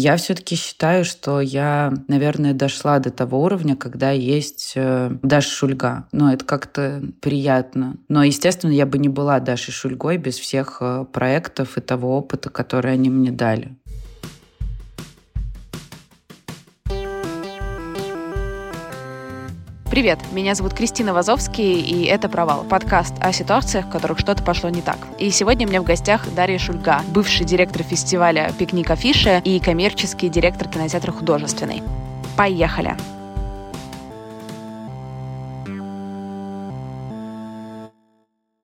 Я все-таки считаю, что я, наверное, дошла до того уровня, когда есть э, Даша Шульга. Но это как-то приятно. Но, естественно, я бы не была Дашей Шульгой без всех э, проектов и того опыта, который они мне дали. Привет, меня зовут Кристина Вазовский, и это «Провал» — подкаст о ситуациях, в которых что-то пошло не так. И сегодня у меня в гостях Дарья Шульга, бывший директор фестиваля «Пикник Афиша» и коммерческий директор кинотеатра «Художественный». Поехали!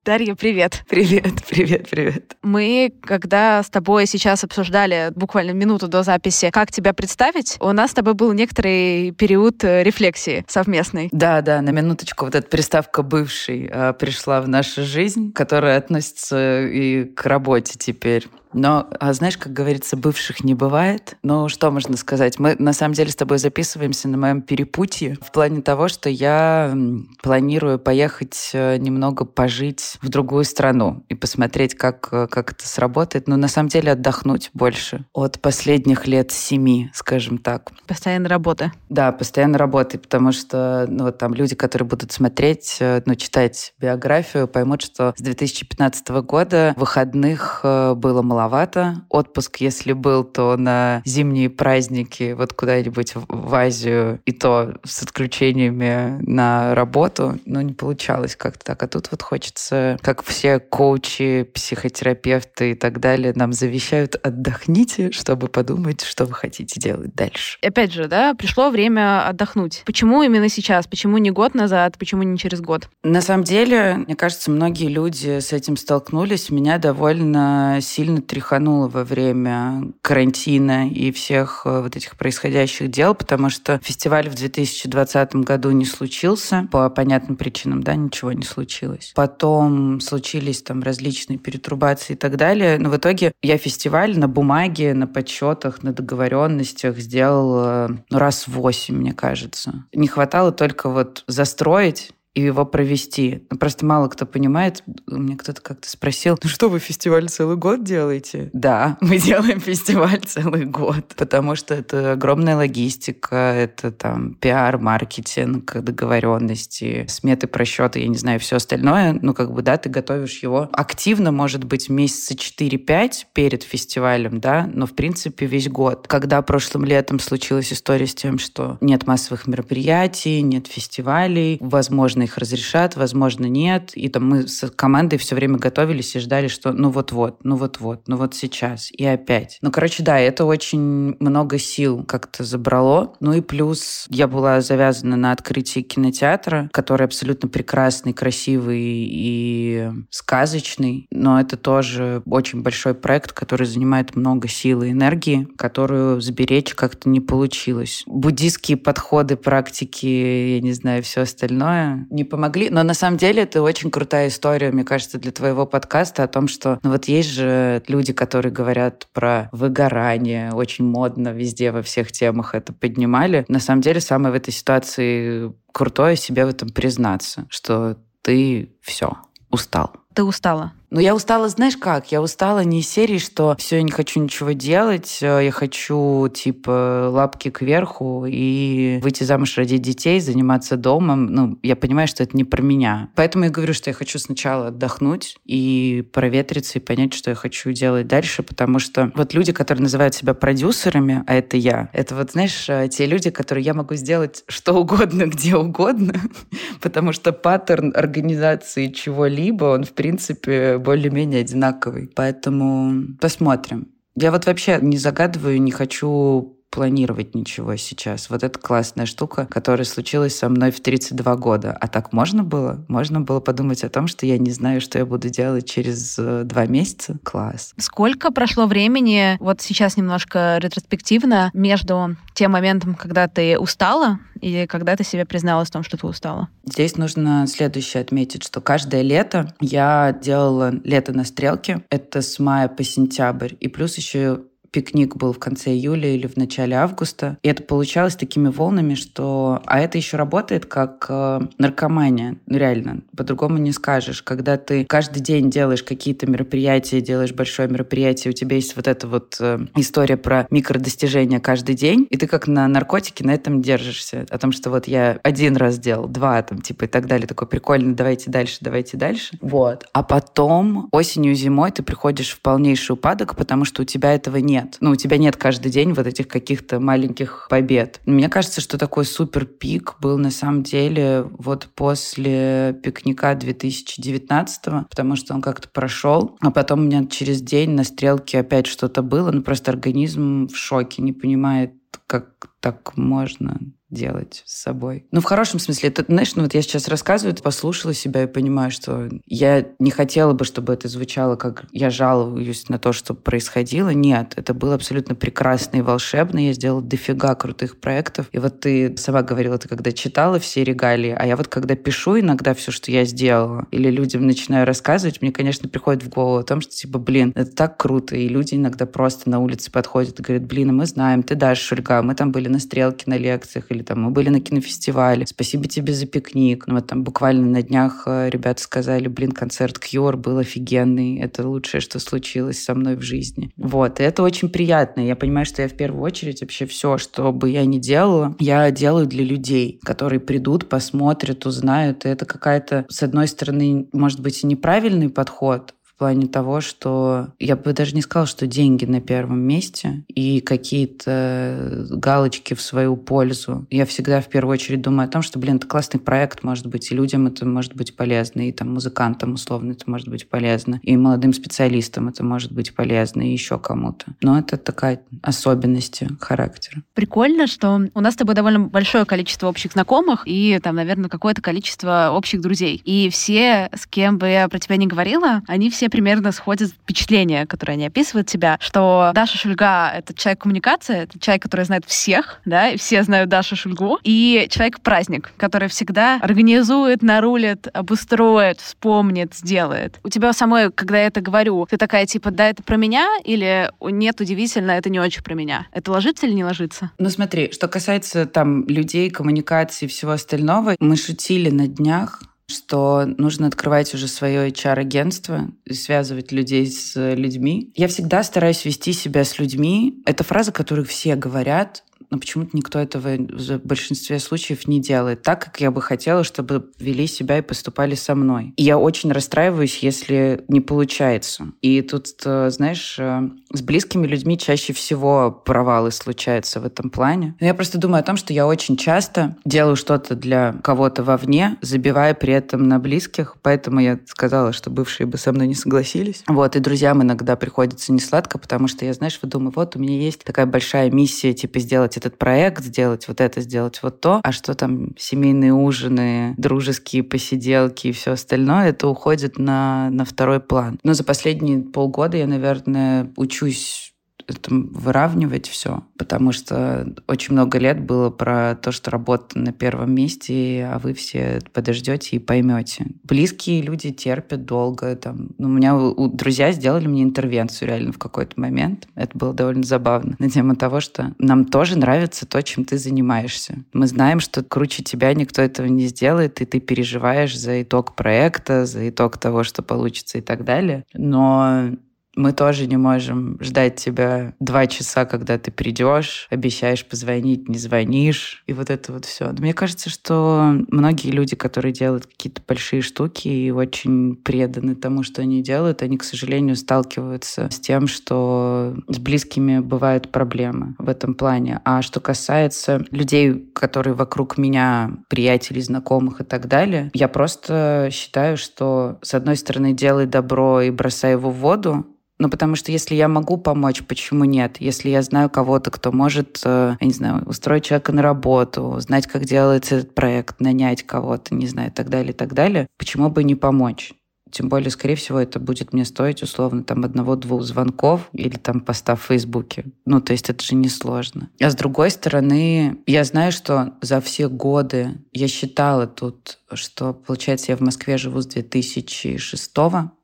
Дарья, привет. Привет, привет, привет. Мы, когда с тобой сейчас обсуждали буквально минуту до записи, как тебя представить, у нас с тобой был некоторый период э, рефлексии совместной. Да, да, на минуточку вот эта приставка «бывший» э, пришла в нашу жизнь, которая относится и к работе теперь. Но, а знаешь, как говорится, бывших не бывает. Ну, что можно сказать? Мы, на самом деле, с тобой записываемся на моем перепутье в плане того, что я планирую поехать э, немного пожить в другую страну и посмотреть, как, э, как это сработает. Но, на самом деле, отдохнуть больше от последних лет семи, скажем так. Постоянно работа. Да, постоянно работы, потому что ну, вот там люди, которые будут смотреть, э, ну, читать биографию, поймут, что с 2015 года выходных было мало маловато. Отпуск, если был, то на зимние праздники вот куда-нибудь в Азию, и то с отключениями на работу. Но не получалось как-то так. А тут вот хочется, как все коучи, психотерапевты и так далее нам завещают, отдохните, чтобы подумать, что вы хотите делать дальше. Опять же, да, пришло время отдохнуть. Почему именно сейчас? Почему не год назад? Почему не через год? На самом деле, мне кажется, многие люди с этим столкнулись. Меня довольно сильно тряхануло во время карантина и всех э, вот этих происходящих дел, потому что фестиваль в 2020 году не случился по понятным причинам, да, ничего не случилось. Потом случились там различные перетрубации и так далее. Но в итоге я фестиваль на бумаге, на подсчетах, на договоренностях сделала ну, раз восемь, мне кажется. Не хватало только вот застроить и его провести. Ну, просто мало кто понимает. Мне кто-то как-то спросил, ну что, вы фестиваль целый год делаете? Да, мы делаем фестиваль целый год, потому что это огромная логистика, это там пиар, маркетинг, договоренности, сметы, просчеты, я не знаю, все остальное. Ну, как бы, да, ты готовишь его активно, может быть, месяца 4-5 перед фестивалем, да, но, в принципе, весь год. Когда прошлым летом случилась история с тем, что нет массовых мероприятий, нет фестивалей, возможно, их разрешат, возможно, нет. И там мы с командой все время готовились и ждали, что ну вот-вот, ну вот-вот, ну вот сейчас, и опять. Ну, короче, да, это очень много сил как-то забрало. Ну и плюс я была завязана на открытии кинотеатра, который абсолютно прекрасный, красивый и сказочный, но это тоже очень большой проект, который занимает много сил и энергии, которую сберечь как-то не получилось. Буддийские подходы, практики, я не знаю, все остальное не помогли. Но на самом деле это очень крутая история, мне кажется, для твоего подкаста о том, что ну вот есть же люди, которые говорят про выгорание, очень модно везде во всех темах это поднимали. На самом деле самое в этой ситуации крутое себе в этом признаться, что ты все устал. Ты устала? Но я устала, знаешь как? Я устала не из серии, что все, я не хочу ничего делать, э, я хочу, типа, лапки кверху и выйти замуж, родить детей, заниматься домом. Ну, я понимаю, что это не про меня. Поэтому я говорю, что я хочу сначала отдохнуть и проветриться, и понять, что я хочу делать дальше, потому что вот люди, которые называют себя продюсерами, а это я, это вот, знаешь, э, те люди, которые я могу сделать что угодно, где угодно, потому что паттерн организации чего-либо, он, в принципе, более-менее одинаковый. Поэтому посмотрим. Я вот вообще не загадываю, не хочу планировать ничего сейчас. Вот это классная штука, которая случилась со мной в 32 года. А так можно было? Можно было подумать о том, что я не знаю, что я буду делать через э, два месяца. Класс. Сколько прошло времени, вот сейчас немножко ретроспективно, между тем моментом, когда ты устала, и когда ты себе призналась в том, что ты устала? Здесь нужно следующее отметить, что каждое лето я делала лето на стрелке. Это с мая по сентябрь. И плюс еще пикник был в конце июля или в начале августа. И это получалось такими волнами, что... А это еще работает как э, наркомания. Ну, реально. По-другому не скажешь. Когда ты каждый день делаешь какие-то мероприятия, делаешь большое мероприятие, у тебя есть вот эта вот э, история про микродостижения каждый день, и ты как на наркотике на этом держишься. О том, что вот я один раз делал, два там, типа и так далее. Такой прикольно, давайте дальше, давайте дальше. Вот. А потом осенью, зимой ты приходишь в полнейший упадок, потому что у тебя этого нет нет. Ну, у тебя нет каждый день вот этих каких-то маленьких побед. Мне кажется, что такой супер пик был на самом деле вот после пикника 2019, потому что он как-то прошел, а потом у меня через день на стрелке опять что-то было, ну просто организм в шоке, не понимает, как так можно делать с собой. Ну, в хорошем смысле. Это, знаешь, ну вот я сейчас рассказываю, послушала себя и понимаю, что я не хотела бы, чтобы это звучало, как я жалуюсь на то, что происходило. Нет, это было абсолютно прекрасно и волшебно. Я сделала дофига крутых проектов. И вот ты сама говорила, ты когда читала все регалии, а я вот когда пишу иногда все, что я сделала, или людям начинаю рассказывать, мне, конечно, приходит в голову о том, что типа, блин, это так круто. И люди иногда просто на улице подходят и говорят, блин, а мы знаем, ты Даша Шульга, мы там были на стрелке на лекциях, или там мы были на кинофестивале, спасибо тебе за пикник. Ну вот там буквально на днях э, ребята сказали, блин, концерт Кьюр был офигенный, это лучшее, что случилось со мной в жизни. Вот, и это очень приятно. Я понимаю, что я в первую очередь вообще все, что бы я ни делала, я делаю для людей, которые придут, посмотрят, узнают. И это какая-то, с одной стороны, может быть, и неправильный подход, плане того, что я бы даже не сказала, что деньги на первом месте и какие-то галочки в свою пользу. Я всегда в первую очередь думаю о том, что, блин, это классный проект может быть, и людям это может быть полезно, и там музыкантам условно это может быть полезно, и молодым специалистам это может быть полезно, и еще кому-то. Но это такая особенность характера. Прикольно, что у нас с тобой довольно большое количество общих знакомых и там, наверное, какое-то количество общих друзей. И все, с кем бы я про тебя не говорила, они все примерно сходят впечатления, которые они описывают тебя, что Даша Шульга — это человек коммуникации, это человек, который знает всех, да, и все знают Дашу Шульгу, и человек-праздник, который всегда организует, нарулит, обустроит, вспомнит, сделает. У тебя самой, когда я это говорю, ты такая, типа, да, это про меня, или нет, удивительно, это не очень про меня. Это ложится или не ложится? Ну смотри, что касается там людей, коммуникации и всего остального, мы шутили на днях, что нужно открывать уже свое HR-агентство связывать людей с людьми. Я всегда стараюсь вести себя с людьми. Это фраза, которую все говорят, но почему-то никто этого в большинстве случаев не делает так, как я бы хотела, чтобы вели себя и поступали со мной. И я очень расстраиваюсь, если не получается. И тут, э, знаешь, э, с близкими людьми чаще всего провалы случаются в этом плане. Но я просто думаю о том, что я очень часто делаю что-то для кого-то вовне, забивая при этом на близких. Поэтому я сказала, что бывшие бы со мной не согласились. Вот, и друзьям иногда приходится не сладко, потому что я, знаешь, вот думаю, вот у меня есть такая большая миссия, типа, сделать этот проект, сделать вот это, сделать вот то, а что там семейные ужины, дружеские посиделки и все остальное, это уходит на, на второй план. Но за последние полгода я, наверное, учусь это выравнивать все, потому что очень много лет было про то, что работа на первом месте, а вы все подождете и поймете. Близкие люди терпят долго. Там. Ну, у меня у, друзья сделали мне интервенцию реально в какой-то момент. Это было довольно забавно. На тему того, что нам тоже нравится то, чем ты занимаешься. Мы знаем, что круче тебя никто этого не сделает, и ты переживаешь за итог проекта, за итог того, что получится и так далее. Но мы тоже не можем ждать тебя два часа, когда ты придешь, обещаешь позвонить, не звонишь, и вот это вот все. Мне кажется, что многие люди, которые делают какие-то большие штуки и очень преданы тому, что они делают, они, к сожалению, сталкиваются с тем, что с близкими бывают проблемы в этом плане. А что касается людей, которые вокруг меня, приятелей, знакомых и так далее, я просто считаю, что, с одной стороны, делай добро и бросай его в воду, ну, потому что если я могу помочь, почему нет? Если я знаю кого-то, кто может, э, я не знаю, устроить человека на работу, знать, как делается этот проект, нанять кого-то, не знаю, и так далее, и так далее, почему бы не помочь? Тем более, скорее всего, это будет мне стоить условно там одного-двух звонков или там поста в Фейсбуке. Ну, то есть это же несложно. А с другой стороны, я знаю, что за все годы я считала тут, что, получается, я в Москве живу с 2006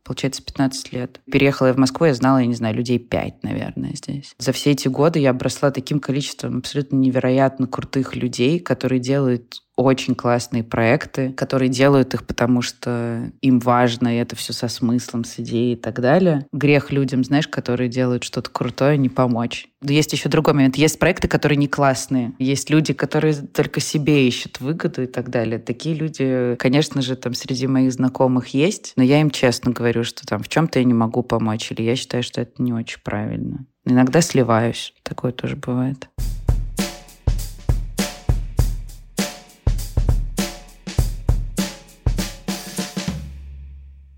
получается, 15 лет. Переехала я в Москву, я знала, я не знаю, людей 5, наверное, здесь. За все эти годы я обросла таким количеством абсолютно невероятно крутых людей, которые делают очень классные проекты, которые делают их, потому что им важно, и это все со смыслом, с идеей и так далее. Грех людям, знаешь, которые делают что-то крутое, не помочь. Есть еще другой момент. Есть проекты, которые не классные. Есть люди, которые только себе ищут выгоду и так далее. Такие люди, конечно же, там среди моих знакомых есть, но я им честно говорю, что там в чем-то я не могу помочь, или я считаю, что это не очень правильно. Иногда сливаюсь. Такое тоже бывает.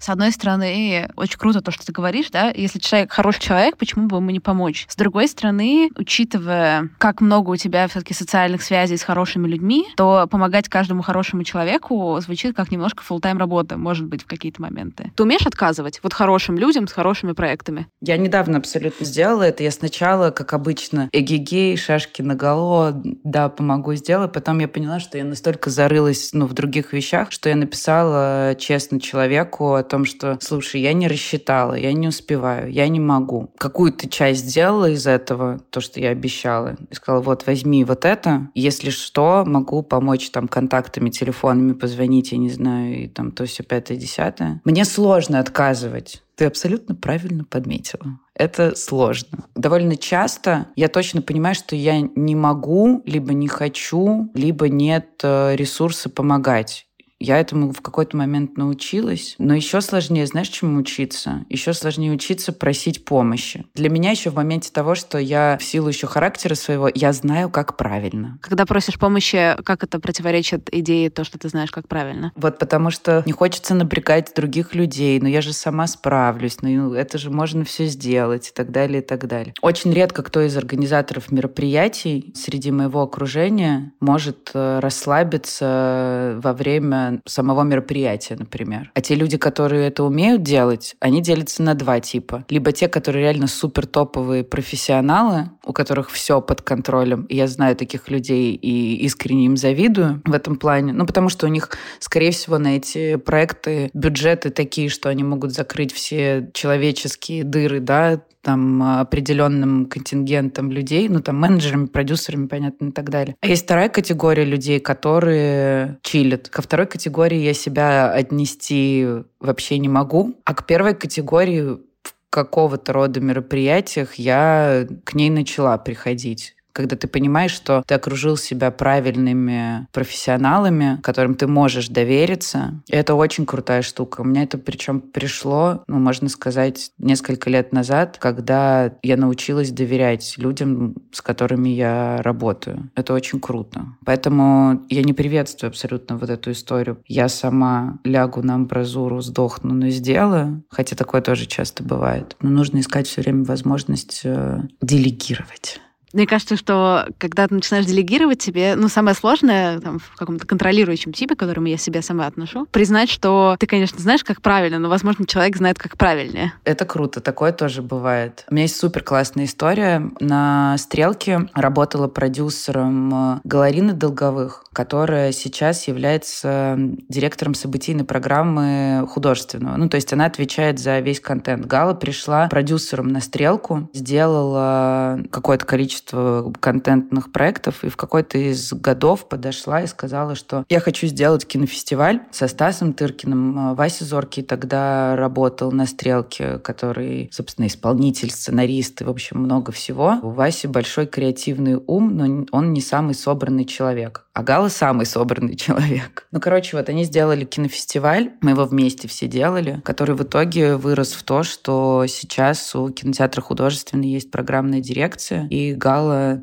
С одной стороны, очень круто то, что ты говоришь, да, если человек хороший человек, почему бы ему не помочь? С другой стороны, учитывая, как много у тебя все-таки социальных связей с хорошими людьми, то помогать каждому хорошему человеку звучит как немножко full тайм работа, может быть, в какие-то моменты. Ты умеешь отказывать вот хорошим людям с хорошими проектами? Я недавно абсолютно сделала это. Я сначала, как обычно, эгегей, шашки на голову, да, помогу сделать. Потом я поняла, что я настолько зарылась ну, в других вещах, что я написала честно человеку том, что, слушай, я не рассчитала, я не успеваю, я не могу. Какую ты часть сделала из этого, то, что я обещала, и сказала, вот, возьми вот это, если что, могу помочь там контактами, телефонами позвонить, я не знаю, и там то все пятое, десятое. Мне сложно отказывать. Ты абсолютно правильно подметила. Это сложно. Довольно часто я точно понимаю, что я не могу, либо не хочу, либо нет э, ресурса помогать. Я этому в какой-то момент научилась. Но еще сложнее, знаешь, чему учиться? Еще сложнее учиться просить помощи. Для меня еще в моменте того, что я в силу еще характера своего, я знаю, как правильно. Когда просишь помощи, как это противоречит идее то, что ты знаешь, как правильно? Вот потому что не хочется напрягать других людей, но я же сама справлюсь, ну это же можно все сделать и так далее, и так далее. Очень редко кто из организаторов мероприятий среди моего окружения может э, расслабиться во время самого мероприятия, например. А те люди, которые это умеют делать, они делятся на два типа. Либо те, которые реально супер топовые профессионалы, у которых все под контролем. И я знаю таких людей и искренне им завидую в этом плане. Ну, потому что у них, скорее всего, на эти проекты бюджеты такие, что они могут закрыть все человеческие дыры, да, там определенным контингентом людей, ну там менеджерами, продюсерами, понятно, и так далее. А есть вторая категория людей, которые чилят. Ко второй категории я себя отнести вообще не могу. А к первой категории в какого-то рода мероприятиях я к ней начала приходить когда ты понимаешь, что ты окружил себя правильными профессионалами, которым ты можешь довериться. И это очень крутая штука. У меня это причем пришло, ну, можно сказать, несколько лет назад, когда я научилась доверять людям, с которыми я работаю. Это очень круто. Поэтому я не приветствую абсолютно вот эту историю. Я сама лягу на амбразуру, сдохну, но сделаю. Хотя такое тоже часто бывает. Но нужно искать все время возможность э, делегировать Мне кажется, что когда ты начинаешь делегировать тебе, ну, самое сложное там, в каком-то контролирующем типе, к которому я себя сама отношу, признать, что ты, конечно, знаешь, как правильно, но, возможно, человек знает, как правильнее. Это круто, такое тоже бывает. У меня есть супер классная история. На «Стрелке» работала продюсером э, Галарина Долговых, которая сейчас является директором событийной программы художественного. Ну, то есть она отвечает за весь контент. Гала пришла продюсером на «Стрелку», сделала какое-то количество контентных проектов, и в какой-то из годов подошла и сказала, что я хочу сделать кинофестиваль со Стасом Тыркиным. Вася Зоркий тогда работал на «Стрелке», который, собственно, исполнитель, сценарист и, в общем, много всего. У Васи большой креативный ум, но он не самый собранный человек. А Гала самый собранный человек. Ну, короче, вот они сделали кинофестиваль, мы его вместе все делали, который в итоге вырос в то, что сейчас у кинотеатра художественный есть программная дирекция, и Гала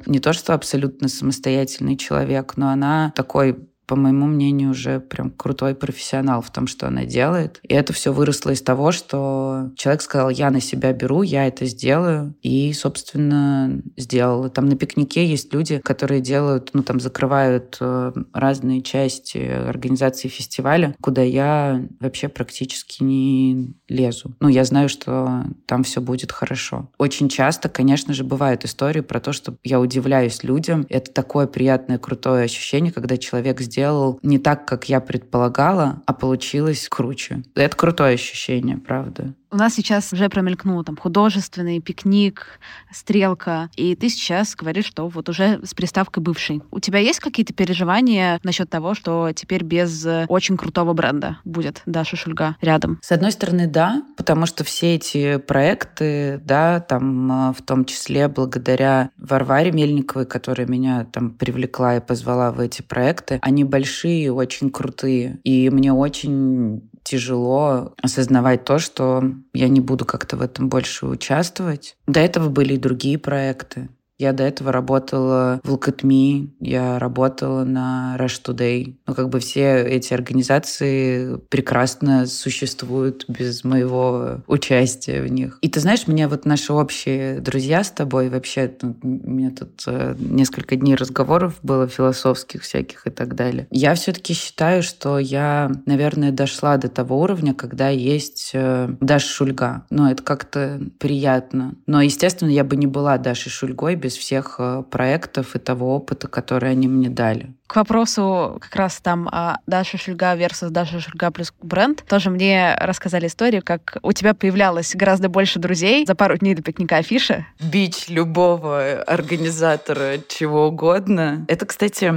не то что абсолютно самостоятельный человек, но она такой по моему мнению, уже прям крутой профессионал в том, что она делает. И это все выросло из того, что человек сказал, я на себя беру, я это сделаю. И, собственно, сделала. Там на пикнике есть люди, которые делают, ну, там, закрывают э, разные части организации фестиваля, куда я вообще практически не лезу. Ну, я знаю, что там все будет хорошо. Очень часто, конечно же, бывают истории про то, что я удивляюсь людям. Это такое приятное, крутое ощущение, когда человек сделал сделал не так, как я предполагала, а получилось круче. Это крутое ощущение, правда. У нас сейчас уже промелькнул там художественный, пикник, стрелка, и ты сейчас говоришь, что вот уже с приставкой бывший. У тебя есть какие-то переживания насчет того, что теперь без очень крутого бренда будет Даша Шульга рядом? С одной стороны, да, потому что все эти проекты, да, там а, в том числе благодаря Варваре Мельниковой, которая меня там привлекла и позвала в эти проекты, они большие, очень крутые, и мне очень тяжело осознавать то, что я не буду как-то в этом больше участвовать. До этого были и другие проекты. Я до этого работала в Look at Me, я работала на Rush Today. Ну, как бы все эти организации прекрасно существуют без моего участия в них. И ты знаешь, мне вот наши общие друзья с тобой, вообще, ну, у меня тут э, несколько дней разговоров было философских всяких и так далее. Я все-таки считаю, что я, наверное, дошла до того уровня, когда есть э, Даша Шульга. Ну, это как-то приятно. Но, естественно, я бы не была Дашей Шульгой без без всех э, проектов и того опыта, который они мне дали. К вопросу как раз там а Даша Шульга versus Даша Шульга плюс бренд, тоже мне рассказали историю, как у тебя появлялось гораздо больше друзей за пару дней до пикника афиши. Бич любого организатора чего угодно. Это, кстати,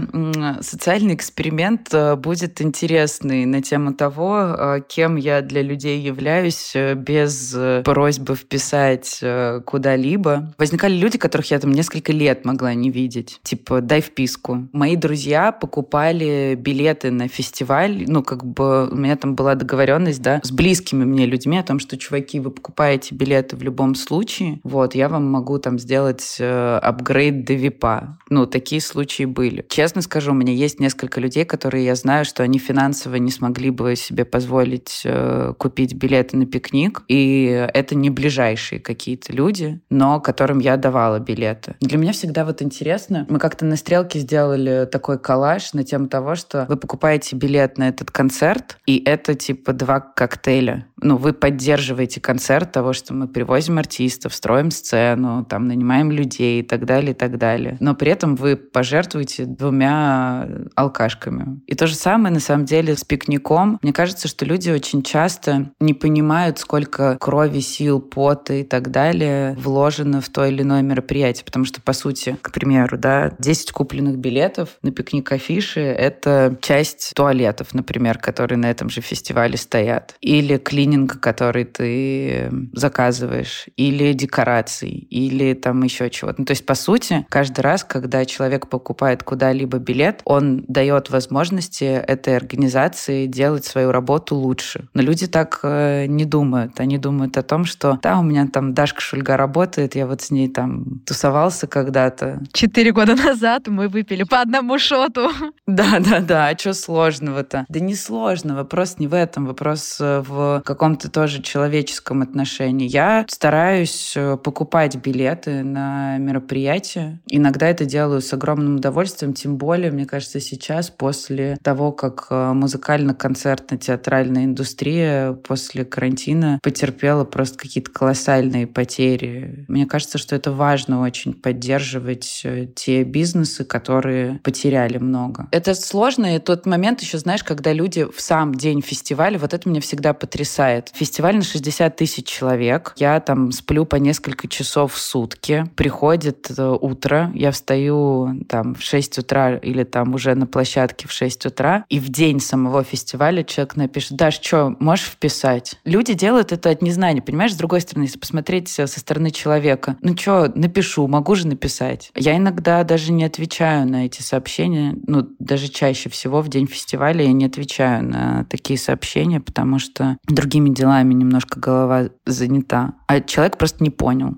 социальный эксперимент э, будет интересный на тему того, э, кем я для людей являюсь без просьбы вписать куда-либо. Возникали люди, которых я там несколько лет могла не видеть. Типа, дай вписку. Мои друзья покупали билеты на фестиваль. Ну, как бы у меня там была договоренность, да, с близкими мне людьми о том, что, чуваки, вы покупаете билеты в любом случае. Вот, я вам могу там сделать э, апгрейд до ВИПа. Ну, такие случаи были. Честно скажу, у меня есть несколько людей, которые я знаю, что они финансово не смогли бы себе позволить э, купить билеты на пикник. И это не ближайшие какие-то люди, но которым я давала билеты. Для меня всегда вот интересно. Мы как-то на стрелке сделали такой коллаж на тему того, что вы покупаете билет на этот концерт, и это типа два коктейля. Ну, вы поддерживаете концерт того, что мы привозим артистов, строим сцену, там, нанимаем людей и так далее, и так далее. Но при этом вы пожертвуете двумя алкашками. И то же самое, на самом деле, с пикником. Мне кажется, что люди очень часто не понимают, сколько крови, сил, пота и так далее вложено в то или иное мероприятие. Потому что, по сути, к примеру, да, 10 купленных билетов на пикник афиши — это часть туалетов, например, которые на этом же фестивале стоят. Или клининга, который ты заказываешь. Или декораций. Или там еще чего-то. Ну, то есть, по сути, каждый раз, когда человек покупает куда-либо билет, он дает возможности этой организации делать свою работу лучше. Но люди так э, не думают. Они думают о том, что да, у меня там Дашка Шульга работает, я вот с ней там тусовался когда-то. Четыре года назад мы выпили по одному шоту работу. Да, да, да. А что сложного-то? Да не сложно. Вопрос не в этом. Вопрос э, в каком-то тоже человеческом отношении. Я стараюсь э, покупать билеты на мероприятия. Иногда это делаю с огромным удовольствием, тем более, мне кажется, сейчас, после того, как э, музыкально-концертно-театральная индустрия после карантина потерпела просто какие-то колоссальные потери. Мне кажется, что это важно очень поддерживать те бизнесы, которые потеряли много. Это сложно, и тот момент еще, знаешь, когда люди в сам день фестиваля, вот это меня всегда потрясает. Фестиваль на 60 тысяч человек, я там сплю по несколько часов в сутки, приходит э, утро, я встаю там в 6 утра или там уже на площадке в 6 утра, и в день самого фестиваля человек напишет, Даш, что, можешь вписать? Люди делают это от незнания, понимаешь? С другой стороны, если посмотреть со стороны человека, ну что, напишу, могу же написать. Я иногда даже не отвечаю на эти сообщения, ну, даже чаще всего в день фестиваля я не отвечаю на такие сообщения, потому что другими делами немножко голова занята. А человек просто не понял.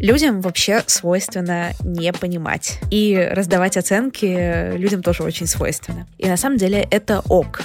Людям вообще свойственно не понимать. И раздавать оценки людям тоже очень свойственно. И на самом деле это ок.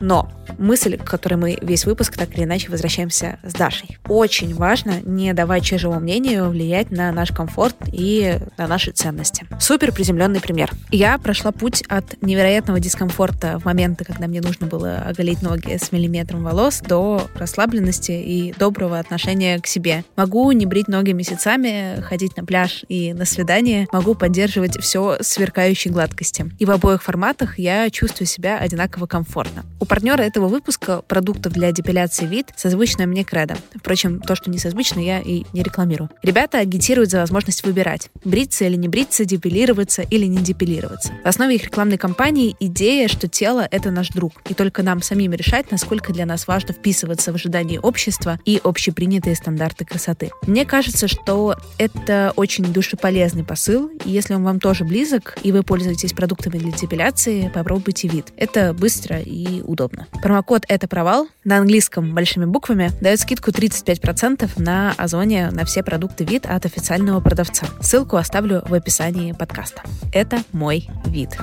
Но мысль, к которой мы весь выпуск так или иначе возвращаемся с Дашей. Очень важно не давать чужому мнению влиять на наш комфорт и на наши ценности. Супер приземленный пример. Я прошла путь от невероятного дискомфорта в моменты, когда мне нужно было оголить ноги с миллиметром волос, до расслабленности и доброго отношения к себе. Могу не брить ноги месяцами, ходить на пляж и на свидание, могу поддерживать все сверкающей гладкости. И в обоих форматах я чувствую себя одинаково комфортно. У партнера этого выпуска продуктов для депиляции вид созвучная мне кредо. Впрочем, то, что не созвучно, я и не рекламирую. Ребята агитируют за возможность выбирать, бриться или не бриться, депилироваться или не депилироваться. В основе их рекламной кампании идея, что тело — это наш друг, и только нам самим решать, насколько для нас важно вписываться в ожидания общества и общепринятые стандарты красоты. Мне кажется, что это очень душеполезный посыл, и если он вам тоже близок, и вы пользуетесь продуктами для депиляции, попробуйте вид. Это быстро и удобно удобно. Промокод «Это провал» на английском большими буквами дает скидку 35% на Озоне на все продукты вид от официального продавца. Ссылку оставлю в описании подкаста. Это мой вид.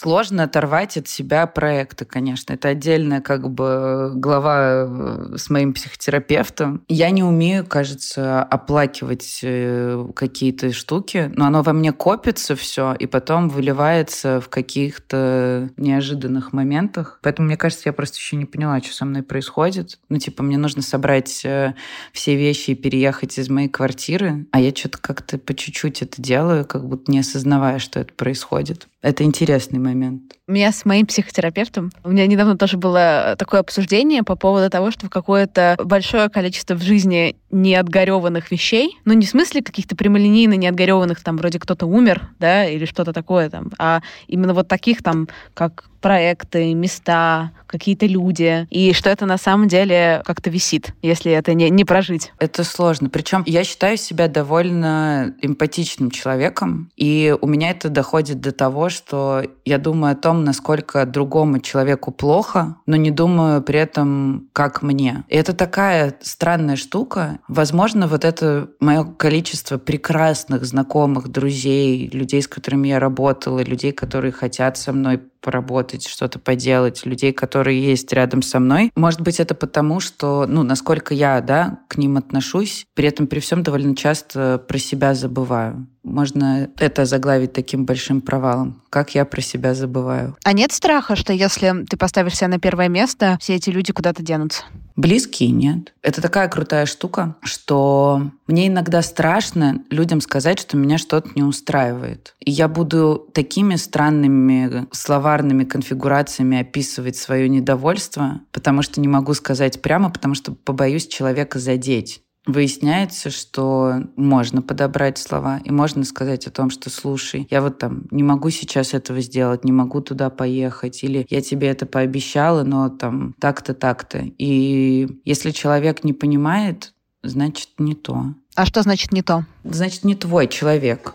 Сложно оторвать от себя проекты, конечно. Это отдельная как бы глава э, с моим психотерапевтом. Я не умею, кажется, оплакивать э, какие-то штуки, но оно во мне копится все и потом выливается в каких-то неожиданных моментах. Поэтому, мне кажется, я просто еще не поняла, что со мной происходит. Ну, типа, мне нужно собрать э, все вещи и переехать из моей квартиры, а я что-то как-то по чуть-чуть это делаю, как будто не осознавая, что это происходит. Это интересный момент. У меня с моим психотерапевтом, у меня недавно тоже было такое обсуждение по поводу того, что какое-то большое количество в жизни неотгореванных вещей, ну не в смысле каких-то прямолинейно неотгореванных, там вроде кто-то умер, да, или что-то такое там, а именно вот таких там, как проекты, места, какие-то люди, и что это на самом деле как-то висит, если это не, не прожить. Это сложно. Причем я считаю себя довольно эмпатичным человеком, и у меня это доходит до того, что я думаю о том, насколько другому человеку плохо, но не думаю при этом, как мне. И это такая странная штука. Возможно, вот это мое количество прекрасных знакомых, друзей, людей, с которыми я работала, людей, которые хотят со мной поработать, что-то поделать, людей, которые есть рядом со мной. Может быть, это потому, что, ну, насколько я, да, к ним отношусь, при этом при всем довольно часто про себя забываю. Можно это заглавить таким большим провалом. Как я про себя забываю. А нет страха, что если ты поставишь себя на первое место, все эти люди куда-то денутся? Близкие нет. Это такая крутая штука, что мне иногда страшно людям сказать, что меня что-то не устраивает. И я буду такими странными словарными конфигурациями описывать свое недовольство, потому что не могу сказать прямо, потому что побоюсь человека задеть выясняется, что можно подобрать слова, и можно сказать о том, что слушай, я вот там не могу сейчас этого сделать, не могу туда поехать, или я тебе это пообещала, но там так-то, так-то. И если человек не понимает, значит не то. А что значит не то? Значит, не твой человек.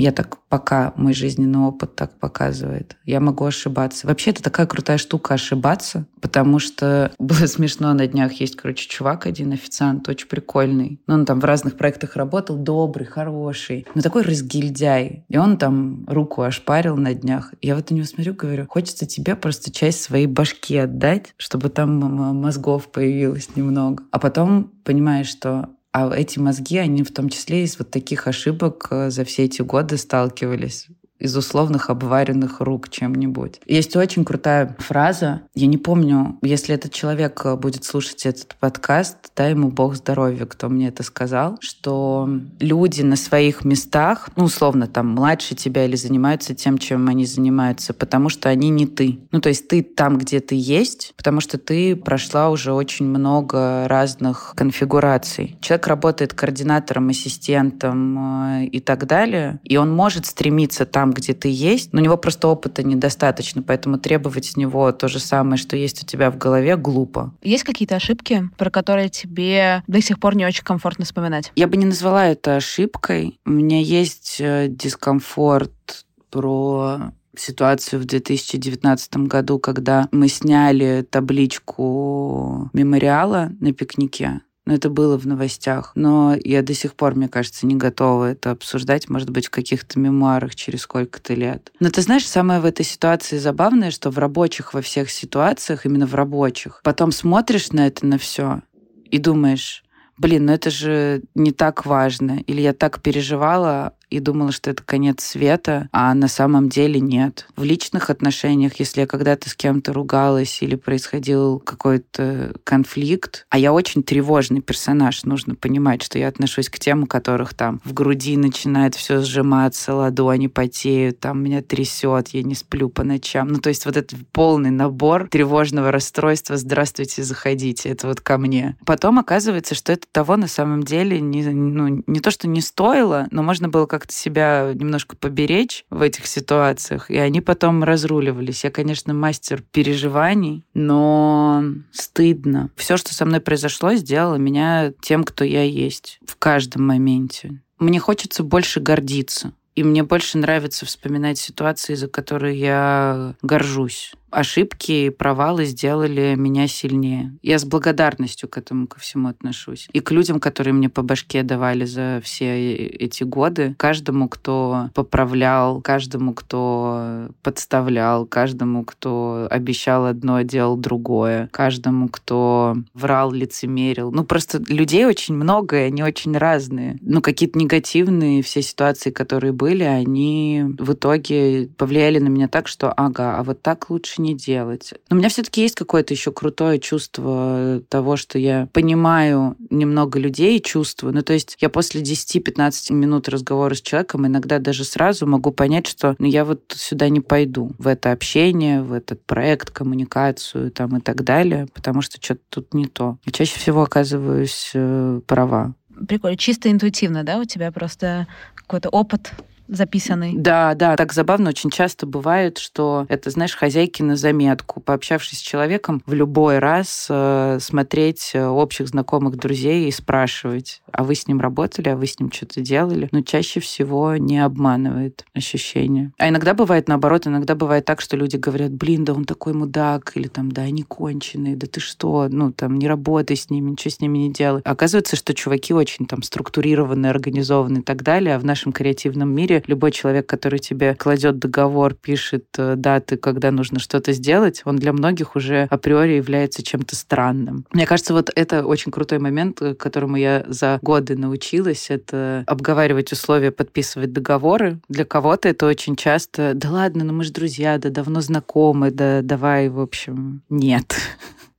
Я так пока, мой жизненный опыт так показывает. Я могу ошибаться. Вообще, это такая крутая штука ошибаться, потому что было смешно на днях. Есть, короче, чувак один, официант, очень прикольный. Но он там в разных проектах работал, добрый, хороший, но такой разгильдяй. И он там руку ошпарил на днях. Я вот на него смотрю, говорю, хочется тебе просто часть своей башки отдать, чтобы там мозгов появилось немного. А потом понимаешь, что а эти мозги, они в том числе из вот таких ошибок э, за все эти годы сталкивались из условных обваренных рук чем-нибудь. Есть очень крутая фраза. Я не помню, если этот человек э, будет слушать этот подкаст, дай ему Бог здоровья, кто мне это сказал, что люди на своих местах, ну, условно, там, младше тебя или занимаются тем, чем они занимаются, потому что они не ты. Ну, то есть ты там, где ты есть, потому что ты прошла уже очень много разных конфигураций. Человек работает координатором, ассистентом э, и так далее, и он может стремиться там, где ты есть, но у него просто опыта недостаточно, поэтому требовать с него то же самое, что есть у тебя в голове, глупо. Есть какие-то ошибки, про которые тебе до сих пор не очень комфортно вспоминать? Я бы не назвала это ошибкой. У меня есть э, дискомфорт про ситуацию в 2019 году, когда мы сняли табличку мемориала на пикнике. Но это было в новостях. Но я до сих пор, мне кажется, не готова это обсуждать, может быть, в каких-то мемуарах через сколько-то лет. Но ты знаешь, самое в этой ситуации забавное, что в рабочих во всех ситуациях, именно в рабочих, потом смотришь на это на все и думаешь, блин, ну это же не так важно. Или я так переживала, и думала, что это конец света, а на самом деле нет. В личных отношениях, если я когда-то с кем-то ругалась или происходил какой-то конфликт, а я очень тревожный персонаж, нужно понимать, что я отношусь к тем, у которых там в груди начинает все сжиматься, ладони потеют, там меня трясет, я не сплю по ночам. Ну, то есть вот этот полный набор тревожного расстройства «Здравствуйте, заходите», это вот ко мне. Потом оказывается, что это того на самом деле не, ну, не то, что не стоило, но можно было как как-то себя немножко поберечь в этих ситуациях, и они потом разруливались. Я, конечно, мастер переживаний, но стыдно. Все, что со мной произошло, сделало меня тем, кто я есть в каждом моменте. Мне хочется больше гордиться. И мне больше нравится вспоминать ситуации, за которые я горжусь ошибки и провалы сделали меня сильнее. Я с благодарностью к этому ко всему отношусь. И к людям, которые мне по башке давали за все эти годы, каждому, кто поправлял, каждому, кто подставлял, каждому, кто обещал одно, делал другое, каждому, кто врал, лицемерил. Ну, просто людей очень много, и они очень разные. Ну, какие-то негативные все ситуации, которые были, они в итоге повлияли на меня так, что ага, а вот так лучше не делать. Но у меня все-таки есть какое-то еще крутое чувство того, что я понимаю немного людей и чувствую. Ну, то есть я после 10-15 минут разговора с человеком иногда даже сразу могу понять, что ну, я вот сюда не пойду, в это общение, в этот проект, коммуникацию там и так далее, потому что что-то тут не то. И чаще всего оказываюсь э, права. Прикольно. Чисто интуитивно, да, у тебя просто какой-то опыт записанный. Да, да, так забавно очень часто бывает, что это, знаешь, хозяйки на заметку, пообщавшись с человеком, в любой раз э, смотреть э, общих знакомых друзей и спрашивать, а вы с ним работали, а вы с ним что-то делали? Но чаще всего не обманывает ощущение. А иногда бывает наоборот, иногда бывает так, что люди говорят, блин, да он такой мудак, или там, да, они конченые, да ты что, ну там, не работай с ними, ничего с ними не делай. Оказывается, что чуваки очень там структурированные, организованные и так далее, а в нашем креативном мире любой человек, который тебе кладет договор, пишет э, даты, когда нужно что-то сделать, он для многих уже априори является чем-то странным. Мне кажется, вот это очень крутой момент, э, которому я за годы научилась, это обговаривать условия, подписывать договоры. Для кого-то это очень часто, да ладно, ну мы же друзья, да давно знакомы, да давай, в общем, нет.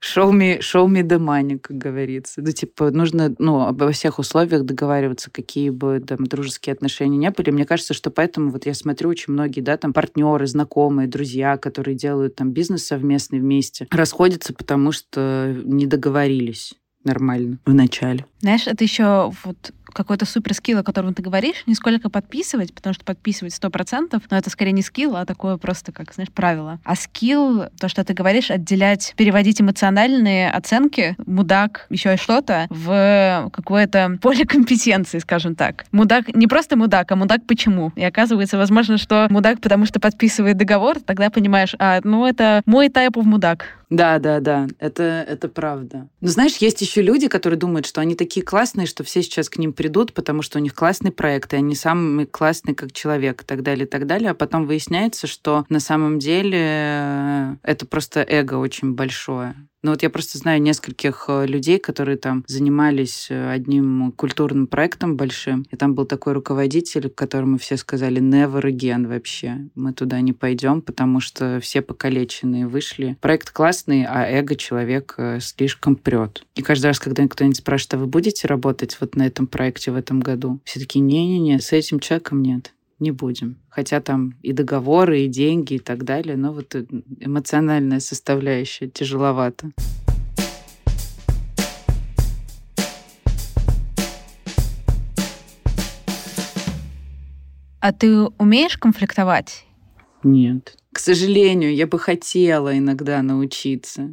Show me, show me the money, как говорится. Ну, типа, нужно, ну, обо всех условиях договариваться, какие бы там дружеские отношения не были. Мне кажется, что поэтому вот я смотрю очень многие, да, там партнеры, знакомые, друзья, которые делают там бизнес совместный вместе, расходятся, потому что не договорились нормально в начале. Знаешь, это еще вот какой-то супер скилл, о котором ты говоришь, не сколько подписывать, потому что подписывать сто процентов, но это скорее не скилл, а такое просто, как, знаешь, правило. А скилл, то, что ты говоришь, отделять, переводить эмоциональные оценки, мудак, еще и что-то, в какое-то поле компетенции, скажем так. Мудак не просто мудак, а мудак почему? И оказывается, возможно, что мудак, потому что подписывает договор, тогда понимаешь, а, ну это мой тайп в мудак. Да, да, да, это, это правда. Но знаешь, есть еще люди, которые думают, что они такие классные, что все сейчас к ним придут, потому что у них классный проект, и они самые классные как человек, и так далее, и так далее. А потом выясняется, что на самом деле э, это просто эго очень большое. Ну вот я просто знаю нескольких э, людей, которые там занимались э, одним культурным проектом большим, и там был такой руководитель, которому все сказали never again вообще. Мы туда не пойдем, потому что все покалеченные вышли. Проект классный, а эго человека слишком прет. И каждый раз, когда кто-нибудь спрашивает, а вы будете работать вот на этом проекте в этом году? Все такие, не-не-не, с этим человеком нет не будем. Хотя там и договоры, и деньги, и так далее, но вот эмоциональная составляющая тяжеловато. А ты умеешь конфликтовать? Нет. К сожалению, я бы хотела иногда научиться.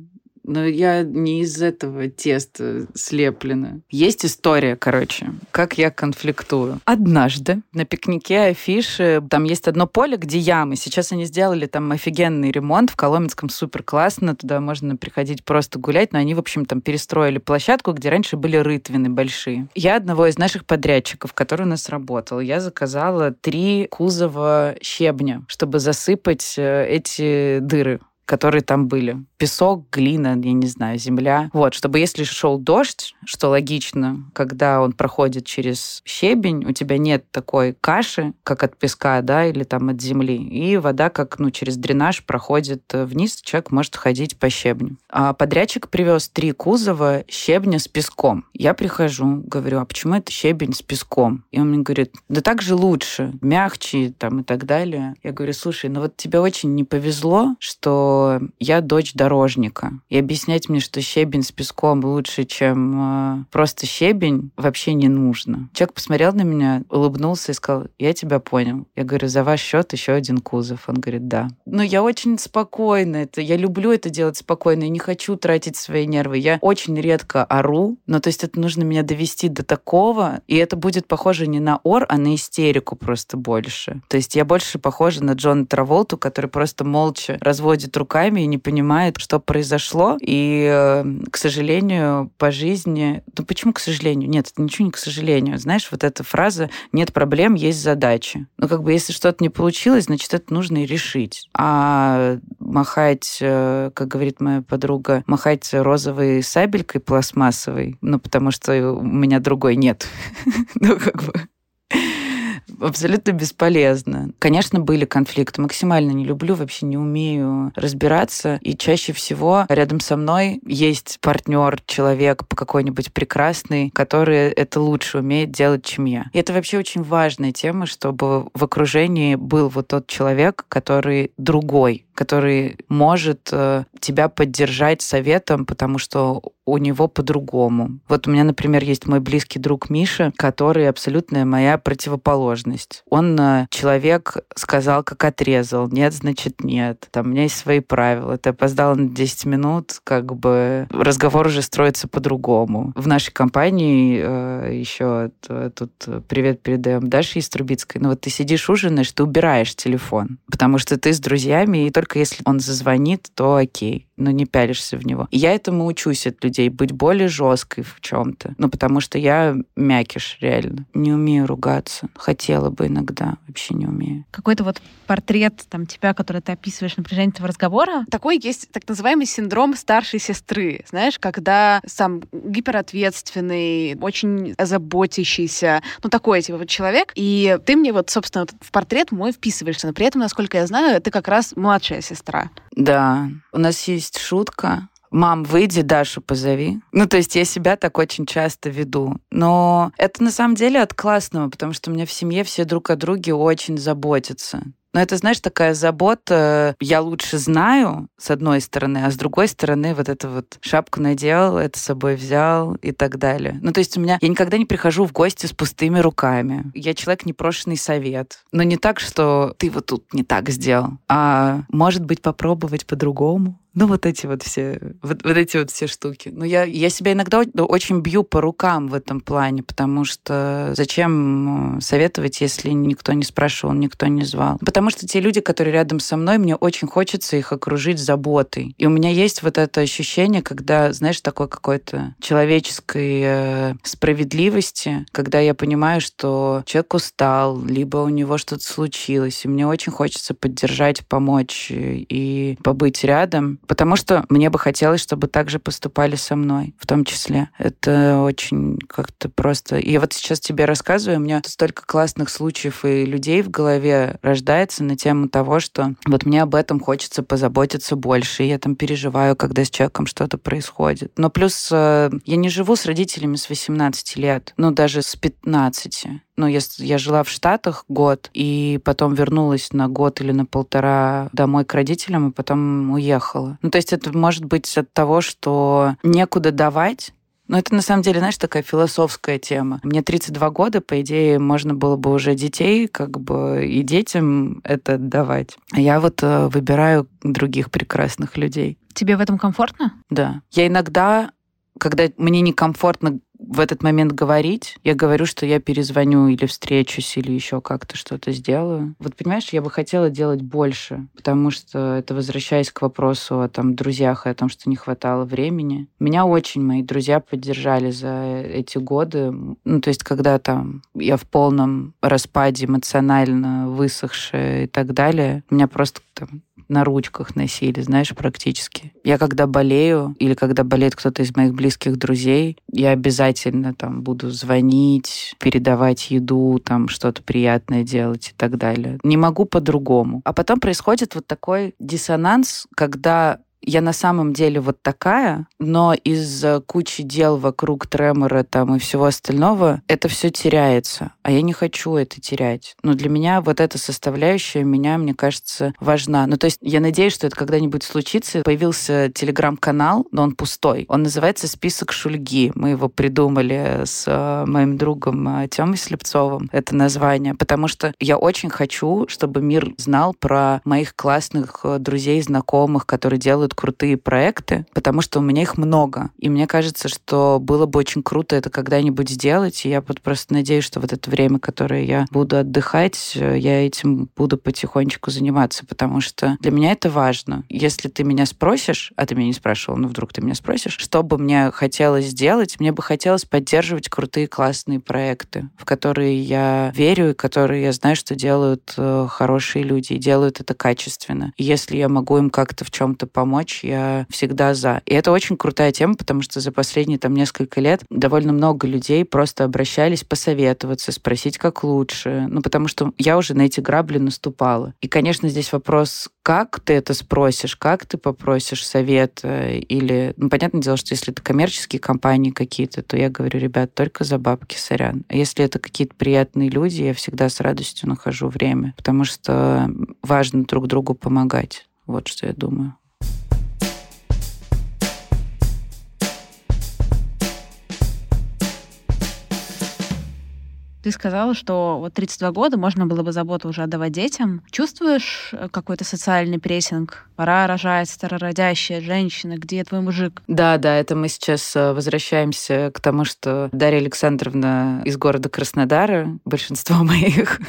Но я не из этого теста слеплена. Есть история, короче, как я конфликтую. Однажды на пикнике афиши, там есть одно поле, где ямы. Сейчас они сделали там офигенный ремонт в Коломенском, супер классно. Туда можно приходить просто гулять, но они, в общем, там перестроили площадку, где раньше были рытвины большие. Я одного из наших подрядчиков, который у нас работал, я заказала три кузова щебня, чтобы засыпать э, эти дыры которые там были. Песок, глина, я не знаю, земля. Вот, чтобы если шел дождь, что логично, когда он проходит через щебень, у тебя нет такой каши, как от песка, да, или там от земли, и вода как, ну, через дренаж проходит вниз, человек может ходить по щебню. А подрядчик привез три кузова щебня с песком. Я прихожу, говорю, а почему это щебень с песком? И он мне говорит, да так же лучше, мягче там и так далее. Я говорю, слушай, ну вот тебе очень не повезло, что я дочь дорожника. И объяснять мне, что щебень с песком лучше, чем э, просто щебень, вообще не нужно. Человек посмотрел на меня, улыбнулся и сказал, я тебя понял. Я говорю, за ваш счет еще один кузов. Он говорит, да. Но я очень спокойно это, я люблю это делать спокойно, я не хочу тратить свои нервы. Я очень редко ору, но то есть это нужно меня довести до такого, и это будет похоже не на ор, а на истерику просто больше. То есть я больше похожа на Джона Траволту, который просто молча разводит руки руками и не понимает, что произошло. И, э, к сожалению, по жизни... Ну, почему к сожалению? Нет, это ничего не к сожалению. Знаешь, вот эта фраза «нет проблем, есть задачи». Ну, как бы, если что-то не получилось, значит, это нужно и решить. А махать, э, как говорит моя подруга, махать розовой сабелькой пластмассовой, ну, потому что у меня другой нет. Ну, как бы абсолютно бесполезно. Конечно, были конфликты. Максимально не люблю, вообще не умею разбираться. И чаще всего рядом со мной есть партнер, человек какой-нибудь прекрасный, который это лучше умеет делать, чем я. И это вообще очень важная тема, чтобы в окружении был вот тот человек, который другой, который может э, тебя поддержать советом, потому что у него по-другому. Вот у меня, например, есть мой близкий друг Миша, который абсолютная моя противоположность. Он э, человек сказал, как отрезал. Нет, значит, нет. Там у меня есть свои правила. Ты опоздала на 10 минут, как бы разговор уже строится по-другому. В нашей компании э, еще э, тут привет передаем Даше из Трубицкой. Ну вот ты сидишь, ужинаешь, ты убираешь телефон, потому что ты с друзьями, и только если он зазвонит, то окей но не пялишься в него. И я этому учусь от людей, быть более жесткой в чем-то. Ну, потому что я мякиш, реально. Не умею ругаться. Хотела бы иногда, вообще не умею. Какой-то вот портрет там тебя, который ты описываешь напряжение этого разговора. Такой есть так называемый синдром старшей сестры. Знаешь, когда сам гиперответственный, очень озаботящийся, ну, такой типа вот человек, и ты мне вот, собственно, вот в портрет мой вписываешься. Но при этом, насколько я знаю, ты как раз младшая сестра. Да. У нас есть шутка. Мам, выйди, Дашу позови. Ну, то есть я себя так очень часто веду. Но это на самом деле от классного, потому что у меня в семье все друг о друге очень заботятся. Но это, знаешь, такая забота, я лучше знаю, с одной стороны, а с другой стороны, вот это вот шапку надел, это с собой взял и так далее. Ну, то есть у меня... Я никогда не прихожу в гости с пустыми руками. Я человек непрошенный совет. Но не так, что ты вот тут не так сделал, а может быть попробовать по-другому. Ну, вот эти вот все, вот, вот эти вот все штуки. Но я, я себя иногда очень бью по рукам в этом плане, потому что зачем э, советовать, если никто не спрашивал, никто не звал? Потому что те люди, которые рядом со мной, мне очень хочется их окружить заботой. И у меня есть вот это ощущение, когда, знаешь, такой какой-то человеческой э, справедливости, когда я понимаю, что человек устал, либо у него что-то случилось, и мне очень хочется поддержать, помочь и побыть рядом Потому что мне бы хотелось, чтобы так же поступали со мной, в том числе. Это очень как-то просто... И вот сейчас тебе рассказываю, у меня столько классных случаев и людей в голове рождается на тему того, что вот мне об этом хочется позаботиться больше, и я там переживаю, когда с человеком что-то происходит. Но плюс э, я не живу с родителями с 18 лет, ну даже с 15 ну, я, я жила в Штатах год, и потом вернулась на год или на полтора домой к родителям, и потом уехала. Ну, то есть это может быть от того, что некуда давать, но это на самом деле, знаешь, такая философская тема. Мне 32 года, по идее, можно было бы уже детей, как бы и детям это давать. А я вот э, выбираю других прекрасных людей. Тебе в этом комфортно? Да. Я иногда когда мне некомфортно в этот момент говорить, я говорю, что я перезвоню или встречусь, или еще как-то что-то сделаю. Вот понимаешь, я бы хотела делать больше, потому что это возвращаясь к вопросу о там друзьях и о том, что не хватало времени. Меня очень мои друзья поддержали за эти годы. Ну, то есть, когда там я в полном распаде эмоционально высохшая и так далее, меня просто там на ручках носили, знаешь, практически. Я когда болею или когда болеет кто-то из моих близких друзей, я обязательно там буду звонить, передавать еду, там что-то приятное делать и так далее. Не могу по-другому. А потом происходит вот такой диссонанс, когда я на самом деле вот такая, но из-за кучи дел вокруг тремора там и всего остального это все теряется. А я не хочу это терять. Но для меня вот эта составляющая меня, мне кажется, важна. Ну, то есть я надеюсь, что это когда-нибудь случится. Появился телеграм-канал, но он пустой. Он называется «Список Шульги». Мы его придумали с э, моим другом э, Тёмой Слепцовым, это название, потому что я очень хочу, чтобы мир знал про моих классных э, друзей, знакомых, которые делают крутые проекты, потому что у меня их много. И мне кажется, что было бы очень круто это когда-нибудь сделать. И я просто надеюсь, что вот это время, которое я буду отдыхать, я этим буду потихонечку заниматься, потому что для меня это важно. Если ты меня спросишь, а ты меня не спрашивал, но вдруг ты меня спросишь, что бы мне хотелось сделать, мне бы хотелось поддерживать крутые классные проекты, в которые я верю и которые я знаю, что делают э, хорошие люди и делают это качественно. И если я могу им как-то в чем-то помочь, помочь, я всегда за. И это очень крутая тема, потому что за последние там несколько лет довольно много людей просто обращались посоветоваться, спросить, как лучше. Ну, потому что я уже на эти грабли наступала. И, конечно, здесь вопрос, как ты это спросишь, как ты попросишь совета или... Ну, понятное дело, что если это коммерческие компании какие-то, то я говорю, ребят, только за бабки, сорян. А если это какие-то приятные люди, я всегда с радостью нахожу время, потому что важно друг другу помогать. Вот что я думаю. Ты сказала, что вот 32 года можно было бы заботу уже отдавать детям. Чувствуешь э, какой-то социальный прессинг? Пора рожать старородящая женщина, где твой мужик? Да, да, это мы сейчас э, возвращаемся к тому, что Дарья Александровна из города Краснодара, большинство моих,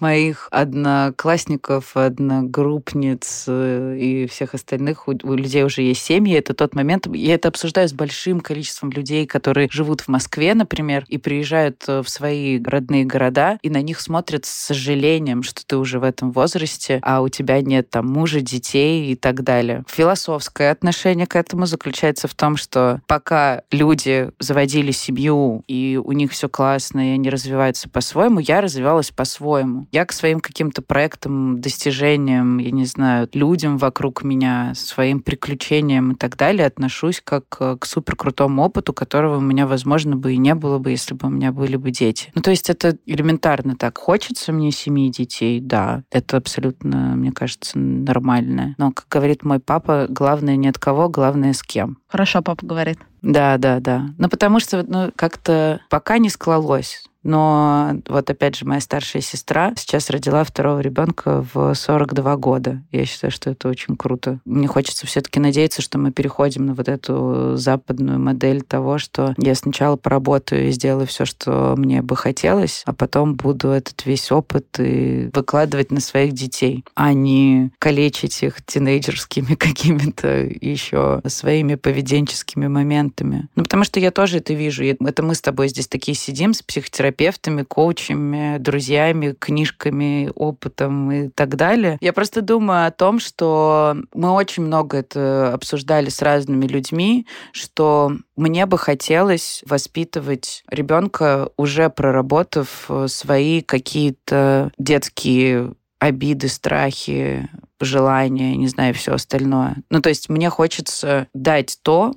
моих одноклассников, одногруппниц э, и всех остальных, у, у людей уже есть семьи, это тот момент, я это обсуждаю с большим количеством людей, которые живут в Москве, например, и приезжают в свои родные города, и на них смотрят с сожалением, что ты уже в этом возрасте, а у тебя нет там мужа, детей и так далее. Философское отношение к этому заключается в том, что пока люди заводили семью, и у них все классно, и они развиваются по-своему, я развивалась по-своему. Я к своим каким-то проектам, достижениям, я не знаю, людям вокруг меня, своим приключениям и так далее отношусь как к суперкрутому опыту, которого у меня, возможно, бы и не было бы, если бы у меня были бы дети. Ну, то есть есть это элементарно так. Хочется мне семьи детей, да, это абсолютно, мне кажется, нормально. Но, как говорит мой папа, главное не от кого, главное с кем. Хорошо, папа говорит. Да, да, да. Ну, потому что ну, как-то пока не склалось. Но вот опять же, моя старшая сестра сейчас родила второго ребенка в 42 года. Я считаю, что это очень круто. Мне хочется все-таки надеяться, что мы переходим на вот эту западную модель того, что я сначала поработаю и сделаю все, что мне бы хотелось, а потом буду этот весь опыт и выкладывать на своих детей, а не калечить их тинейджерскими какими-то еще своими поведенческими моментами. Ну, потому что я тоже это вижу. Это мы с тобой здесь такие сидим с психотерапевтом, терапевтами, коучами, друзьями, книжками, опытом и так далее. Я просто думаю о том, что мы очень много это обсуждали с разными людьми, что мне бы хотелось воспитывать ребенка, уже проработав свои какие-то детские обиды, страхи, желания, не знаю, все остальное. Ну, то есть мне хочется дать то,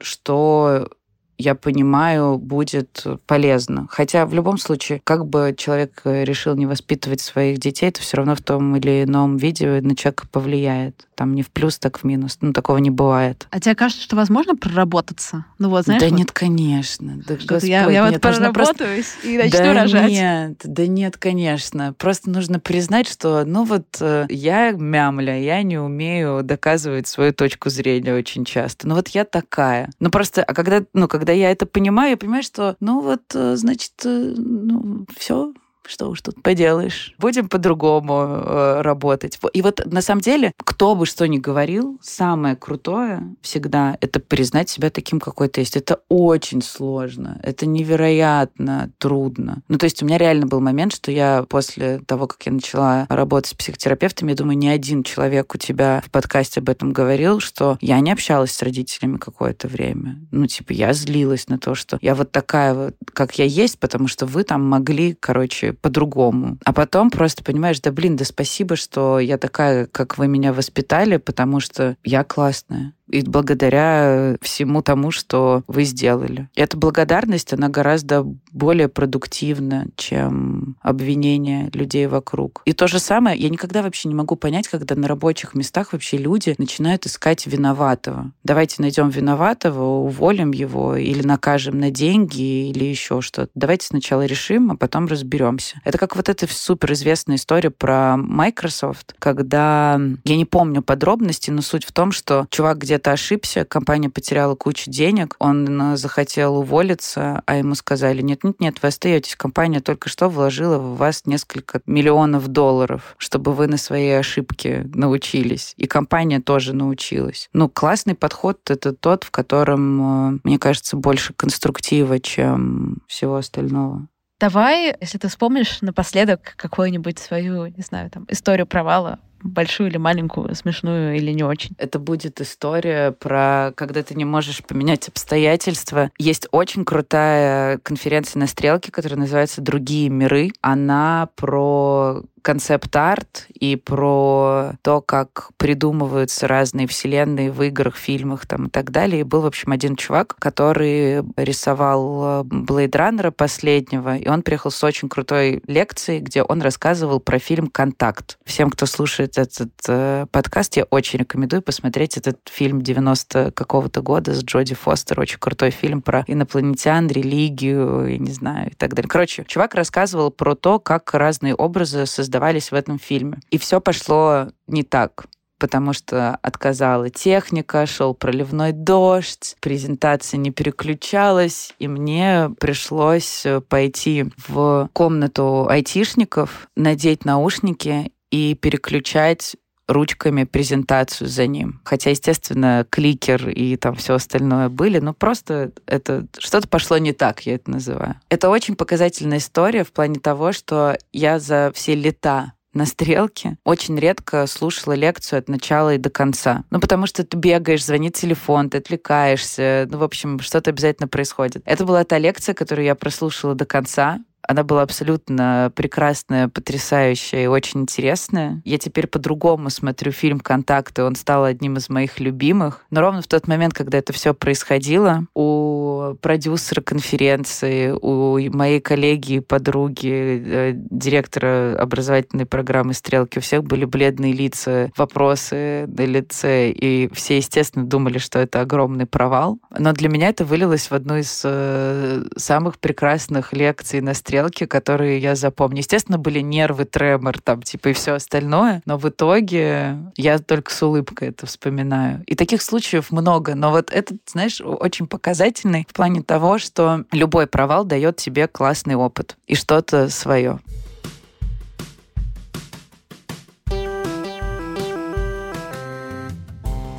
что я понимаю, будет полезно. Хотя в любом случае, как бы человек решил не воспитывать своих детей, это все равно в том или ином виде на человека повлияет. Там не в плюс, так в минус. Ну, такого не бывает. А тебе кажется, что возможно проработаться? Ну вот, знаешь, да вот... нет, конечно. Да, Господь, я, я вот проработаюсь просто... и начну да рожать. Нет, да нет, конечно. Просто нужно признать, что, ну вот, э, я мямля, я не умею доказывать свою точку зрения очень часто. Ну вот я такая. Ну просто, а когда, ну, когда я это понимаю, я понимаю, что, ну вот, э, значит, э, ну, все, что уж тут поделаешь. Будем по-другому э, работать. И вот на самом деле, кто бы что ни говорил, самое крутое всегда это признать себя таким, какой то есть. Это очень сложно. Это невероятно трудно. Ну, то есть у меня реально был момент, что я после того, как я начала работать с психотерапевтами, я думаю, ни один человек у тебя в подкасте об этом говорил, что я не общалась с родителями какое-то время. Ну, типа, я злилась на то, что я вот такая вот, как я есть, потому что вы там могли, короче, по-другому. А потом просто понимаешь, да блин, да спасибо, что я такая, как вы меня воспитали, потому что я классная и благодаря всему тому, что вы сделали. Эта благодарность, она гораздо более продуктивна, чем обвинение людей вокруг. И то же самое, я никогда вообще не могу понять, когда на рабочих местах вообще люди начинают искать виноватого. Давайте найдем виноватого, уволим его или накажем на деньги или еще что-то. Давайте сначала решим, а потом разберемся. Это как вот эта суперизвестная история про Microsoft, когда я не помню подробности, но суть в том, что чувак где где-то ошибся, компания потеряла кучу денег, он захотел уволиться, а ему сказали, нет-нет-нет, вы остаетесь, компания только что вложила в вас несколько миллионов долларов, чтобы вы на свои ошибки научились. И компания тоже научилась. Ну, классный подход — это тот, в котором, э, мне кажется, больше конструктива, чем всего остального. Давай, если ты вспомнишь напоследок какую-нибудь свою, не знаю, там, историю провала большую или маленькую, смешную или не очень. Это будет история про когда ты не можешь поменять обстоятельства. Есть очень крутая конференция на Стрелке, которая называется «Другие миры». Она про концепт-арт и про то, как придумываются разные вселенные в играх, фильмах там, и так далее. И был, в общем, один чувак, который рисовал Блейд Раннера последнего, и он приехал с очень крутой лекцией, где он рассказывал про фильм «Контакт». Всем, кто слушает этот э, подкаст, я очень рекомендую посмотреть этот фильм 90 какого-то года с Джоди Фостер. Очень крутой фильм про инопланетян, религию, и не знаю, и так далее. Короче, чувак рассказывал про то, как разные образы создавались в этом фильме. И все пошло не так потому что отказала техника, шел проливной дождь, презентация не переключалась, и мне пришлось пойти в комнату айтишников, надеть наушники и переключать ручками презентацию за ним. Хотя, естественно, кликер и там все остальное были, но просто это что-то пошло не так, я это называю. Это очень показательная история в плане того, что я за все лета на стрелке очень редко слушала лекцию от начала и до конца. Ну, потому что ты бегаешь, звонит телефон, ты отвлекаешься. Ну, в общем, что-то обязательно происходит. Это была та лекция, которую я прослушала до конца. Она была абсолютно прекрасная, потрясающая и очень интересная. Я теперь по-другому смотрю фильм «Контакты». Он стал одним из моих любимых. Но ровно в тот момент, когда это все происходило, у продюсера конференции, у моей коллеги и подруги, э, директора образовательной программы «Стрелки», у всех были бледные лица, вопросы на лице, и все, естественно, думали, что это огромный провал. Но для меня это вылилось в одну из э, самых прекрасных лекций на «Стрелке», которые я запомню. Естественно, были нервы, тремор, там, типа, и все остальное, но в итоге я только с улыбкой это вспоминаю. И таких случаев много, но вот этот, знаешь, очень показательный в плане того, что любой провал дает тебе классный опыт и что-то свое.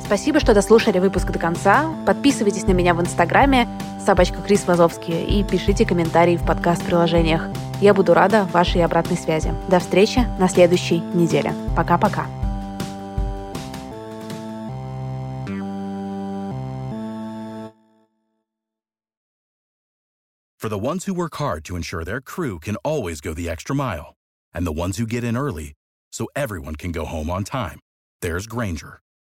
Спасибо, что дослушали выпуск до конца. Подписывайтесь на меня в Инстаграме собачка Крис Вазовский и пишите комментарии в подкаст-приложениях. Я буду рада вашей обратной связи. До встречи на следующей неделе. Пока-пока. For the ones who work hard to ensure their crew can always go the extra mile, and the ones who get in early so everyone can go home on time, there's Granger